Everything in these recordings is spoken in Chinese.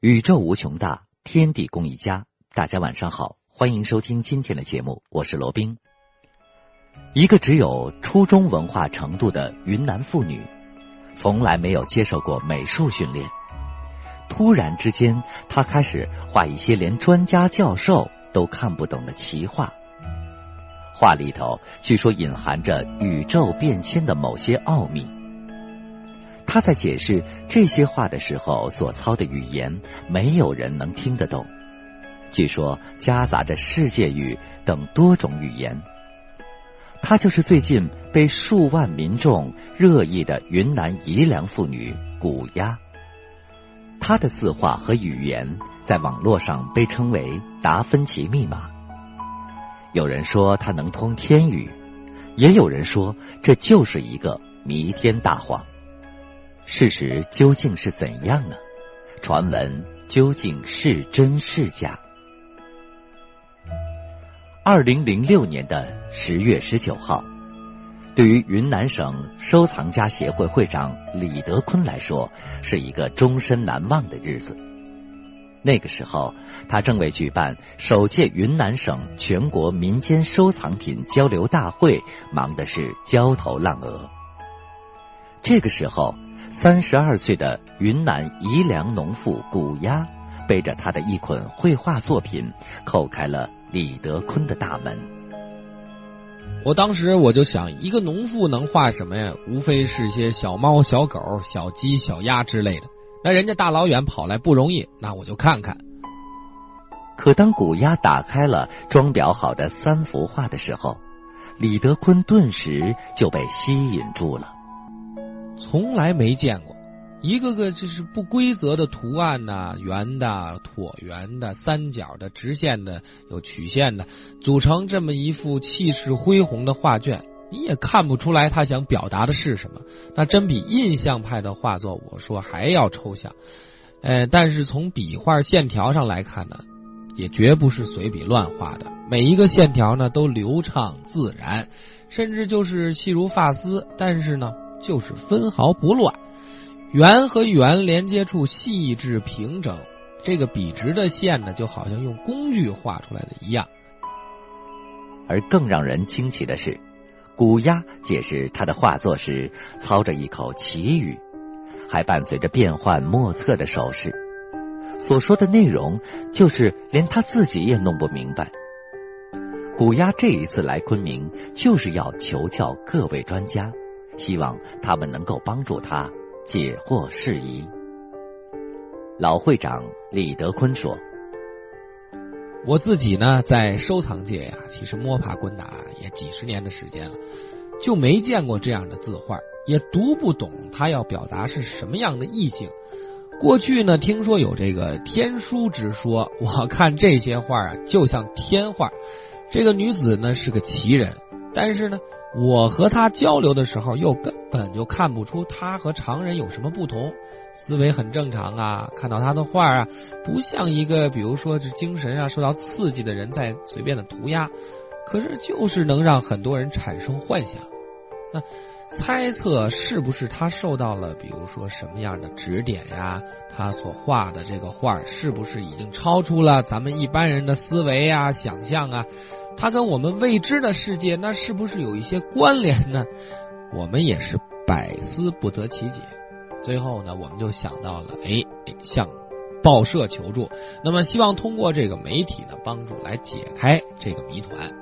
宇宙无穷大，天地共一家。大家晚上好，欢迎收听今天的节目，我是罗宾。一个只有初中文化程度的云南妇女，从来没有接受过美术训练。突然之间，她开始画一些连专家教授都看不懂的奇画。画里头据说隐含着宇宙变迁的某些奥秘。他在解释这些话的时候所操的语言，没有人能听得懂。据说夹杂着世界语等多种语言。他就是最近被数万民众热议的云南彝良妇女古鸦。她的字画和语言在网络上被称为“达芬奇密码”。有人说他能通天语，也有人说这就是一个弥天大谎。事实究竟是怎样呢？传闻究竟是真是假？二零零六年的十月十九号，对于云南省收藏家协会会长李德坤来说，是一个终身难忘的日子。那个时候，他正为举办首届云南省全国民间收藏品交流大会忙的是焦头烂额。这个时候。三十二岁的云南彝良农妇古丫，背着他的一捆绘画作品，叩开了李德坤的大门。我当时我就想，一个农妇能画什么呀？无非是些小猫、小狗、小鸡、小鸭之类的。那人家大老远跑来不容易，那我就看看。可当古丫打开了装裱好的三幅画的时候，李德坤顿时就被吸引住了。从来没见过，一个个就是不规则的图案呐，圆的、椭圆的、三角的、直线的、有曲线的，组成这么一幅气势恢宏的画卷，你也看不出来他想表达的是什么。那真比印象派的画作，我说还要抽象。呃，但是从笔画线条上来看呢，也绝不是随笔乱画的，每一个线条呢都流畅自然，甚至就是细如发丝。但是呢。就是分毫不乱，圆和圆连接处细致平整，这个笔直的线呢，就好像用工具画出来的一样。而更让人惊奇的是，古鸦解释他的画作时，操着一口奇语，还伴随着变幻莫测的手势，所说的内容就是连他自己也弄不明白。古鸦这一次来昆明，就是要求教各位专家。希望他们能够帮助他解惑释疑。老会长李德坤说：“我自己呢，在收藏界呀，其实摸爬滚打也几十年的时间了，就没见过这样的字画，也读不懂他要表达是什么样的意境。过去呢，听说有这个天书之说，我看这些画啊，就像天画。这个女子呢，是个奇人，但是呢。”我和他交流的时候，又根本就看不出他和常人有什么不同，思维很正常啊。看到他的画啊，不像一个比如说是精神啊受到刺激的人在随便的涂鸦，可是就是能让很多人产生幻想。那猜测是不是他受到了比如说什么样的指点呀？他所画的这个画是不是已经超出了咱们一般人的思维啊、想象啊？它跟我们未知的世界，那是不是有一些关联呢？我们也是百思不得其解。最后呢，我们就想到了，哎，向报社求助。那么，希望通过这个媒体呢，帮助来解开这个谜团。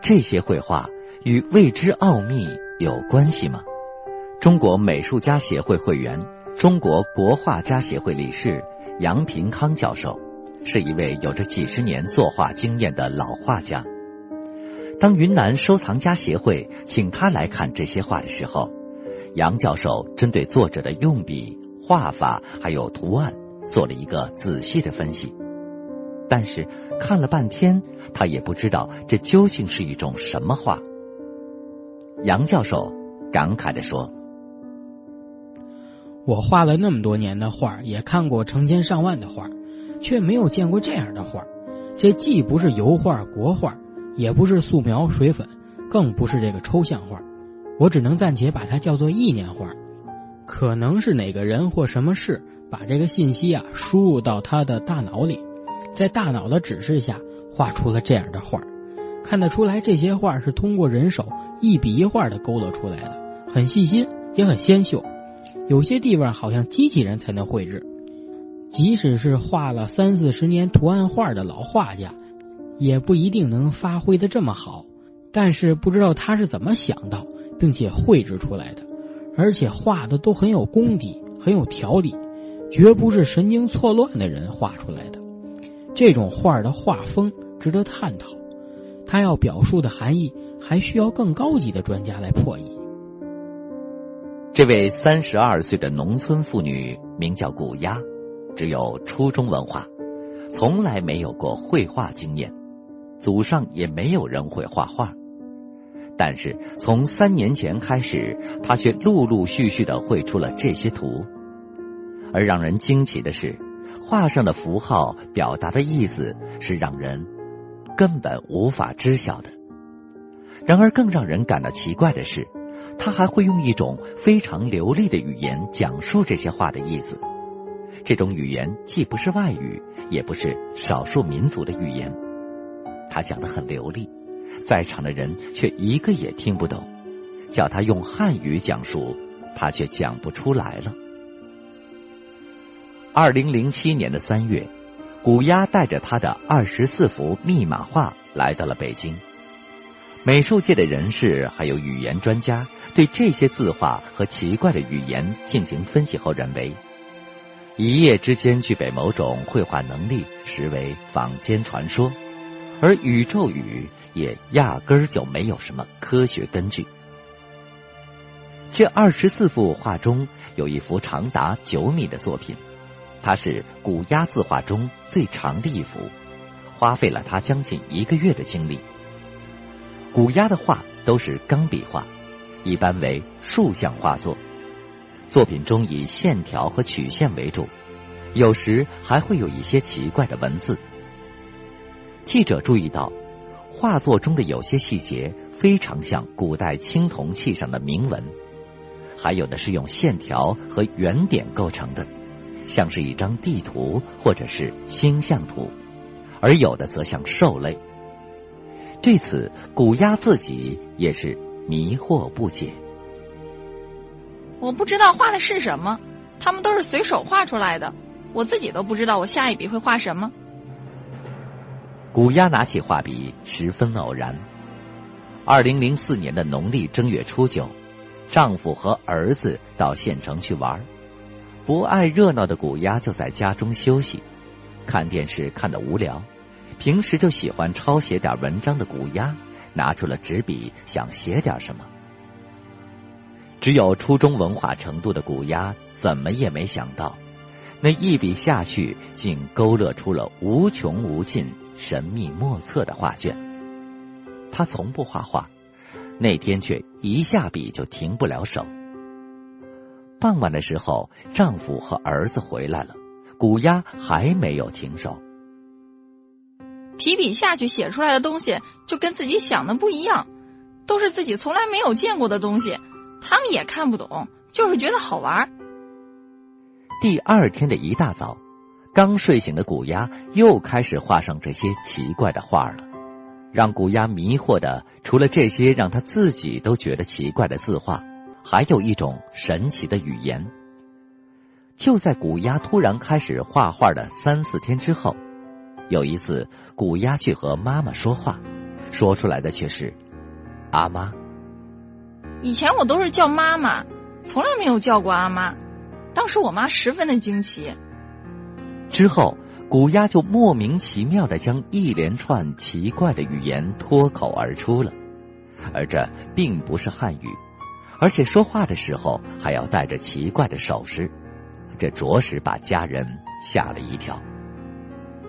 这些绘画与未知奥秘有关系吗？中国美术家协会会员、中国国画家协会理事杨平康教授。是一位有着几十年作画经验的老画家。当云南收藏家协会请他来看这些画的时候，杨教授针对作者的用笔、画法还有图案做了一个仔细的分析。但是看了半天，他也不知道这究竟是一种什么画。杨教授感慨的说：“我画了那么多年的画，也看过成千上万的画。”却没有见过这样的画，这既不是油画、国画，也不是素描、水粉，更不是这个抽象画，我只能暂且把它叫做意念画。可能是哪个人或什么事把这个信息啊输入到他的大脑里，在大脑的指示下画出了这样的画。看得出来，这些画是通过人手一笔一画的勾勒出来的，很细心，也很纤秀。有些地方好像机器人才能绘制。即使是画了三四十年图案画的老画家，也不一定能发挥的这么好。但是不知道他是怎么想到并且绘制出来的，而且画的都很有功底，很有条理，绝不是神经错乱的人画出来的。这种画的画风值得探讨，他要表述的含义还需要更高级的专家来破译。这位三十二岁的农村妇女名叫古丫。只有初中文化，从来没有过绘画经验，祖上也没有人会画画。但是从三年前开始，他却陆陆续续的绘出了这些图。而让人惊奇的是，画上的符号表达的意思是让人根本无法知晓的。然而更让人感到奇怪的是，他还会用一种非常流利的语言讲述这些话的意思。这种语言既不是外语，也不是少数民族的语言。他讲的很流利，在场的人却一个也听不懂。叫他用汉语讲述，他却讲不出来了。二零零七年的三月，古鸦带着他的二十四幅密码画来到了北京。美术界的人士还有语言专家对这些字画和奇怪的语言进行分析后认为。一夜之间具备某种绘画能力，实为坊间传说，而宇宙语也压根儿就没有什么科学根据。这二十四幅画中有一幅长达九米的作品，它是古鸦字画中最长的一幅，花费了他将近一个月的精力。古鸦的画都是钢笔画，一般为竖向画作。作品中以线条和曲线为主，有时还会有一些奇怪的文字。记者注意到，画作中的有些细节非常像古代青铜器上的铭文，还有的是用线条和圆点构成的，像是一张地图或者是星象图，而有的则像兽类。对此，古鸦自己也是迷惑不解。我不知道画的是什么，他们都是随手画出来的，我自己都不知道我下一笔会画什么。古鸦拿起画笔十分偶然。二零零四年的农历正月初九，丈夫和儿子到县城去玩，不爱热闹的古鸦就在家中休息，看电视看得无聊。平时就喜欢抄写点文章的古鸦，拿出了纸笔，想写点什么。只有初中文化程度的古丫，怎么也没想到，那一笔下去，竟勾勒出了无穷无尽、神秘莫测的画卷。他从不画画，那天却一下笔就停不了手。傍晚的时候，丈夫和儿子回来了，古丫还没有停手。提笔下去写出来的东西，就跟自己想的不一样，都是自己从来没有见过的东西。他们也看不懂，就是觉得好玩。第二天的一大早，刚睡醒的古鸦又开始画上这些奇怪的画了。让古鸦迷惑的，除了这些让他自己都觉得奇怪的字画，还有一种神奇的语言。就在古鸦突然开始画画的三四天之后，有一次，古鸦去和妈妈说话，说出来的却是“阿妈”。以前我都是叫妈妈，从来没有叫过阿妈。当时我妈十分的惊奇。之后，古丫就莫名其妙的将一连串奇怪的语言脱口而出了，而这并不是汉语，而且说话的时候还要带着奇怪的手势，这着实把家人吓了一跳。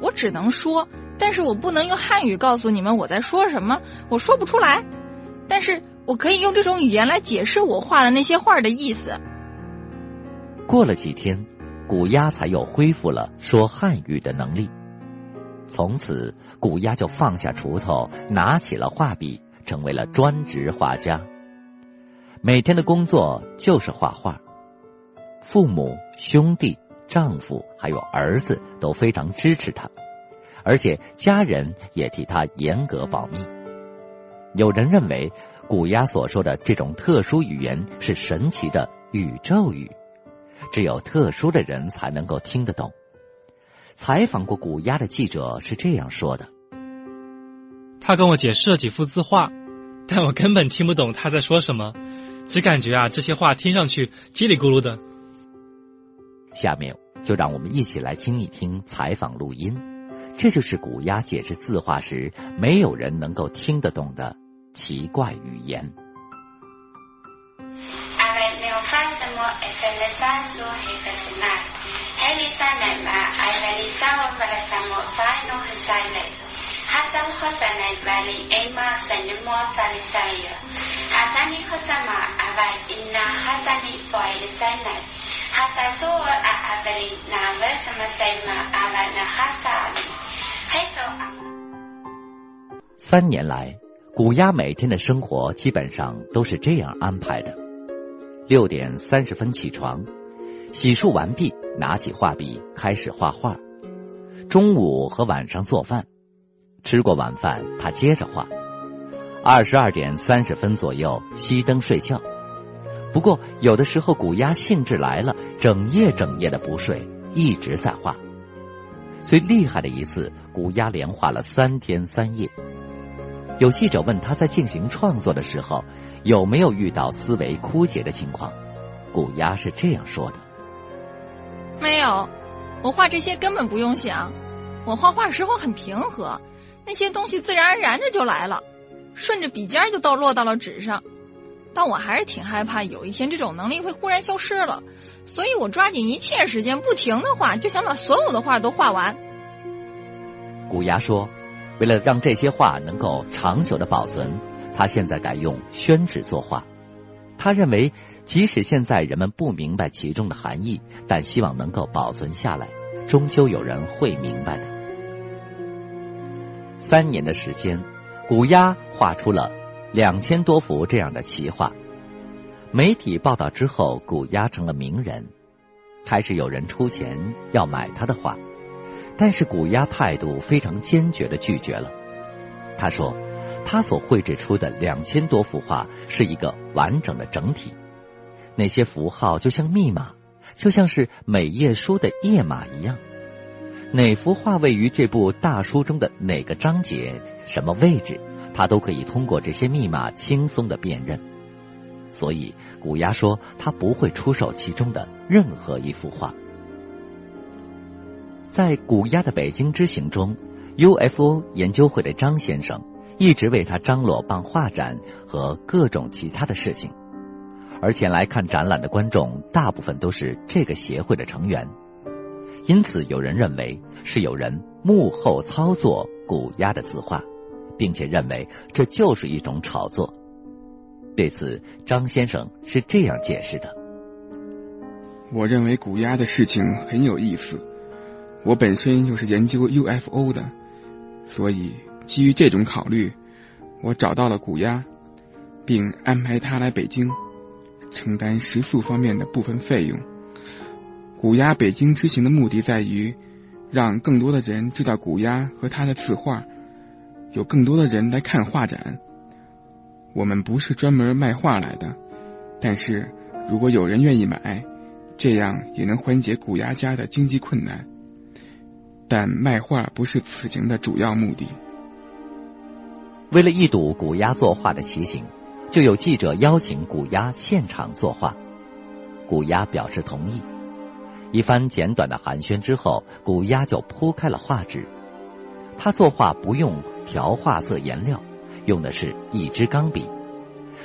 我只能说，但是我不能用汉语告诉你们我在说什么，我说不出来。但是。我可以用这种语言来解释我画的那些画的意思。过了几天，古鸦才又恢复了说汉语的能力。从此，古鸦就放下锄头，拿起了画笔，成为了专职画家。每天的工作就是画画。父母、兄弟、丈夫还有儿子都非常支持她，而且家人也替她严格保密。有人认为古鸦所说的这种特殊语言是神奇的宇宙语，只有特殊的人才能够听得懂。采访过古鸦的记者是这样说的：“他跟我解释了几幅字画，但我根本听不懂他在说什么，只感觉啊这些话听上去叽里咕噜的。”下面就让我们一起来听一听采访录音，这就是古鸦解释字画时没有人能够听得懂的奇怪语言。三年来，古鸦每天的生活基本上都是这样安排的：六点三十分起床，洗漱完毕，拿起画笔开始画画。中午和晚上做饭，吃过晚饭，他接着画。二十二点三十分左右熄灯睡觉。不过，有的时候古鸦兴致来了，整夜整夜的不睡，一直在画。最厉害的一次，古鸦连画了三天三夜。有记者问他在进行创作的时候有没有遇到思维枯竭的情况，古丫是这样说的：“没有，我画这些根本不用想，我画画时候很平和，那些东西自然而然的就来了，顺着笔尖就到落到了纸上。”但我还是挺害怕有一天这种能力会忽然消失了，所以我抓紧一切时间不停的画，就想把所有的画都画完。古牙说：“为了让这些画能够长久的保存，他现在改用宣纸作画。他认为，即使现在人们不明白其中的含义，但希望能够保存下来，终究有人会明白的。”三年的时间，古鸦画出了。两千多幅这样的奇画，媒体报道之后，古鸦成了名人，开始有人出钱要买他的画，但是古鸦态度非常坚决的拒绝了。他说，他所绘制出的两千多幅画是一个完整的整体，那些符号就像密码，就像是每页书的页码一样，哪幅画位于这部大书中的哪个章节，什么位置。他都可以通过这些密码轻松的辨认，所以古鸦说他不会出售其中的任何一幅画。在古鸭的北京之行中，UFO 研究会的张先生一直为他张罗办画展和各种其他的事情，而前来看展览的观众大部分都是这个协会的成员，因此有人认为是有人幕后操作古鸭的字画。并且认为这就是一种炒作。对此，张先生是这样解释的：“我认为古鸭的事情很有意思。我本身又是研究 UFO 的，所以基于这种考虑，我找到了古鸦，并安排他来北京，承担食宿方面的部分费用。古鸦北京之行的目的在于让更多的人知道古鸦和他的字画。”有更多的人来看画展。我们不是专门卖画来的，但是如果有人愿意买，这样也能缓解古鸭家的经济困难。但卖画不是此行的主要目的。为了一睹古鸦作画的奇形，就有记者邀请古鸦现场作画。古鸦表示同意。一番简短的寒暄之后，古鸦就铺开了画纸。他作画不用。调画色颜料用的是一支钢笔，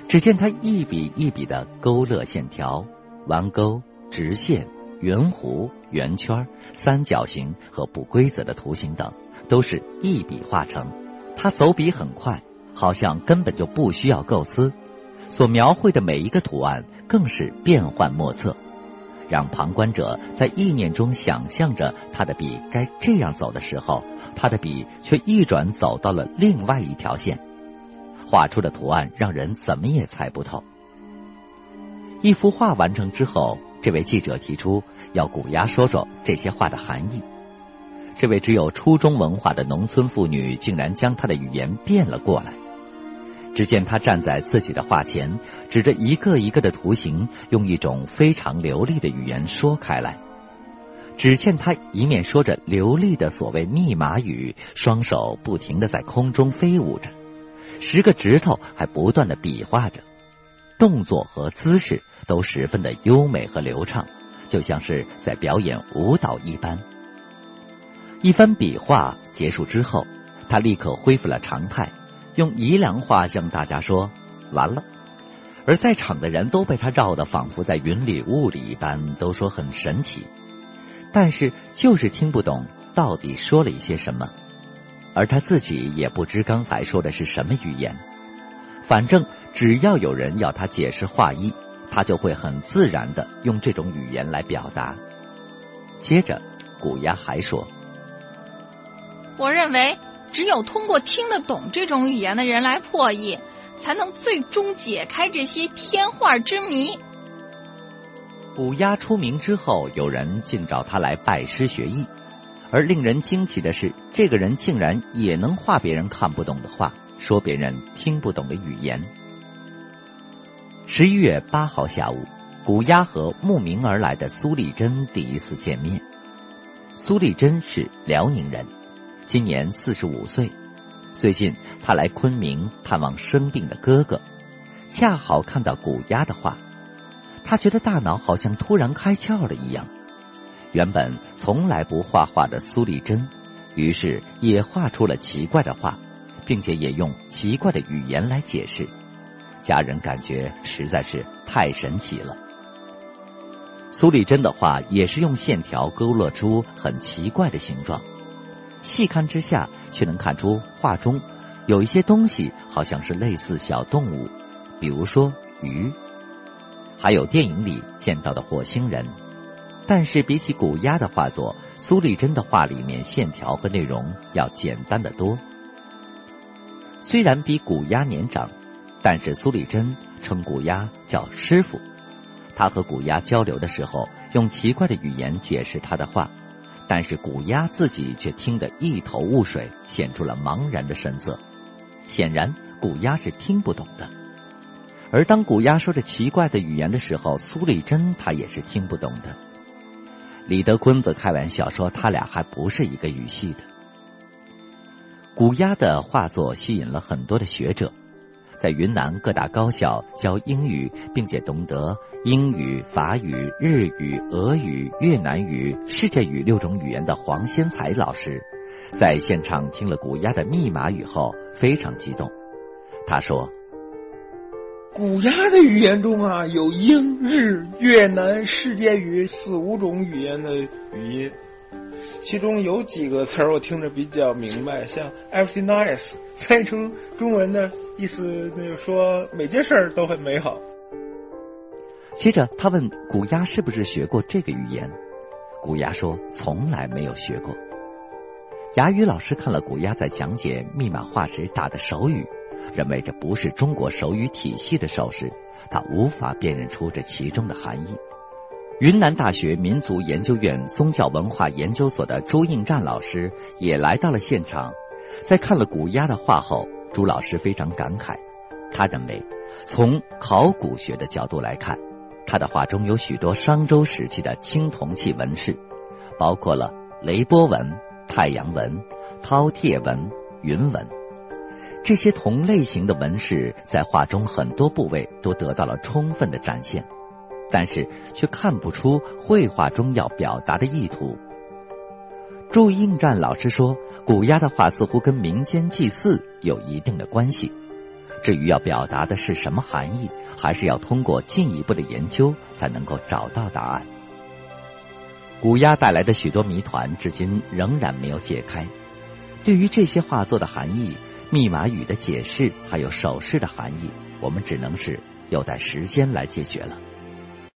只见他一笔一笔的勾勒线条、弯钩、直线、圆弧、圆圈、三角形和不规则的图形等，都是一笔画成。他走笔很快，好像根本就不需要构思，所描绘的每一个图案更是变幻莫测。让旁观者在意念中想象着他的笔该这样走的时候，他的笔却一转走到了另外一条线，画出的图案让人怎么也猜不透。一幅画完成之后，这位记者提出要古鸭说说这些话的含义。这位只有初中文化的农村妇女竟然将她的语言变了过来。只见她站在自己的画前，指着一个一个的图形，用一种非常流利的语言说开来。只见她一面说着流利的所谓密码语，双手不停的在空中飞舞着，十个指头还不断的比划着，动作和姿势都十分的优美和流畅，就像是在表演舞蹈一般。一番比划结束之后，他立刻恢复了常态，用宜良话向大家说：“完了。”而在场的人都被他绕得仿佛在云里雾里一般，都说很神奇，但是就是听不懂到底说了一些什么，而他自己也不知刚才说的是什么语言。反正只要有人要他解释画意，他就会很自然的用这种语言来表达。接着，古鸭还说。我认为，只有通过听得懂这种语言的人来破译，才能最终解开这些天画之谜。古鸦出名之后，有人竟找他来拜师学艺，而令人惊奇的是，这个人竟然也能画别人看不懂的画，说别人听不懂的语言。十一月八号下午，古鸦和慕名而来的苏丽珍第一次见面。苏丽珍是辽宁人。今年四十五岁，最近他来昆明探望生病的哥哥，恰好看到古鸦的画，他觉得大脑好像突然开窍了一样。原本从来不画画的苏丽珍，于是也画出了奇怪的画，并且也用奇怪的语言来解释。家人感觉实在是太神奇了。苏丽珍的画也是用线条勾勒出很奇怪的形状。细看之下，却能看出画中有一些东西好像是类似小动物，比如说鱼，还有电影里见到的火星人。但是比起古鸦的画作，苏丽珍的画里面线条和内容要简单的多。虽然比古鸦年长，但是苏丽珍称古鸦叫师傅。他和古鸦交流的时候，用奇怪的语言解释他的话。但是古鸦自己却听得一头雾水，显出了茫然的神色。显然，古鸦是听不懂的。而当古鸦说着奇怪的语言的时候，苏丽珍她也是听不懂的。李德坤则开玩笑说，他俩还不是一个语系的。古鸦的画作吸引了很多的学者。在云南各大高校教英语，并且懂得英语、法语、日语、俄语、越南语、世界语六种语言的黄先才老师，在现场听了古鸦的密码语后，非常激动。他说：“古鸦的语言中啊，有英、日、越南、世界语四五种语言的语音。”其中有几个词儿我听着比较明白，像 everything nice，翻译成中文的意思，那就说每件事儿都很美好。接着他问古鸦是不是学过这个语言，古鸦说从来没有学过。哑语老师看了古鸦在讲解密码画时打的手语，认为这不是中国手语体系的手势，他无法辨认出这其中的含义。云南大学民族研究院宗教文化研究所的朱应战老师也来到了现场，在看了古鸦的画后，朱老师非常感慨。他认为，从考古学的角度来看，他的画中有许多商周时期的青铜器纹饰，包括了雷波纹、太阳纹、饕餮纹、云纹。这些同类型的纹饰在画中很多部位都得到了充分的展现。但是却看不出绘画中要表达的意图。祝应战老师说，古鸦的画似乎跟民间祭祀有一定的关系。至于要表达的是什么含义，还是要通过进一步的研究才能够找到答案。古鸦带来的许多谜团，至今仍然没有解开。对于这些画作的含义、密码语的解释，还有手势的含义，我们只能是有待时间来解决了。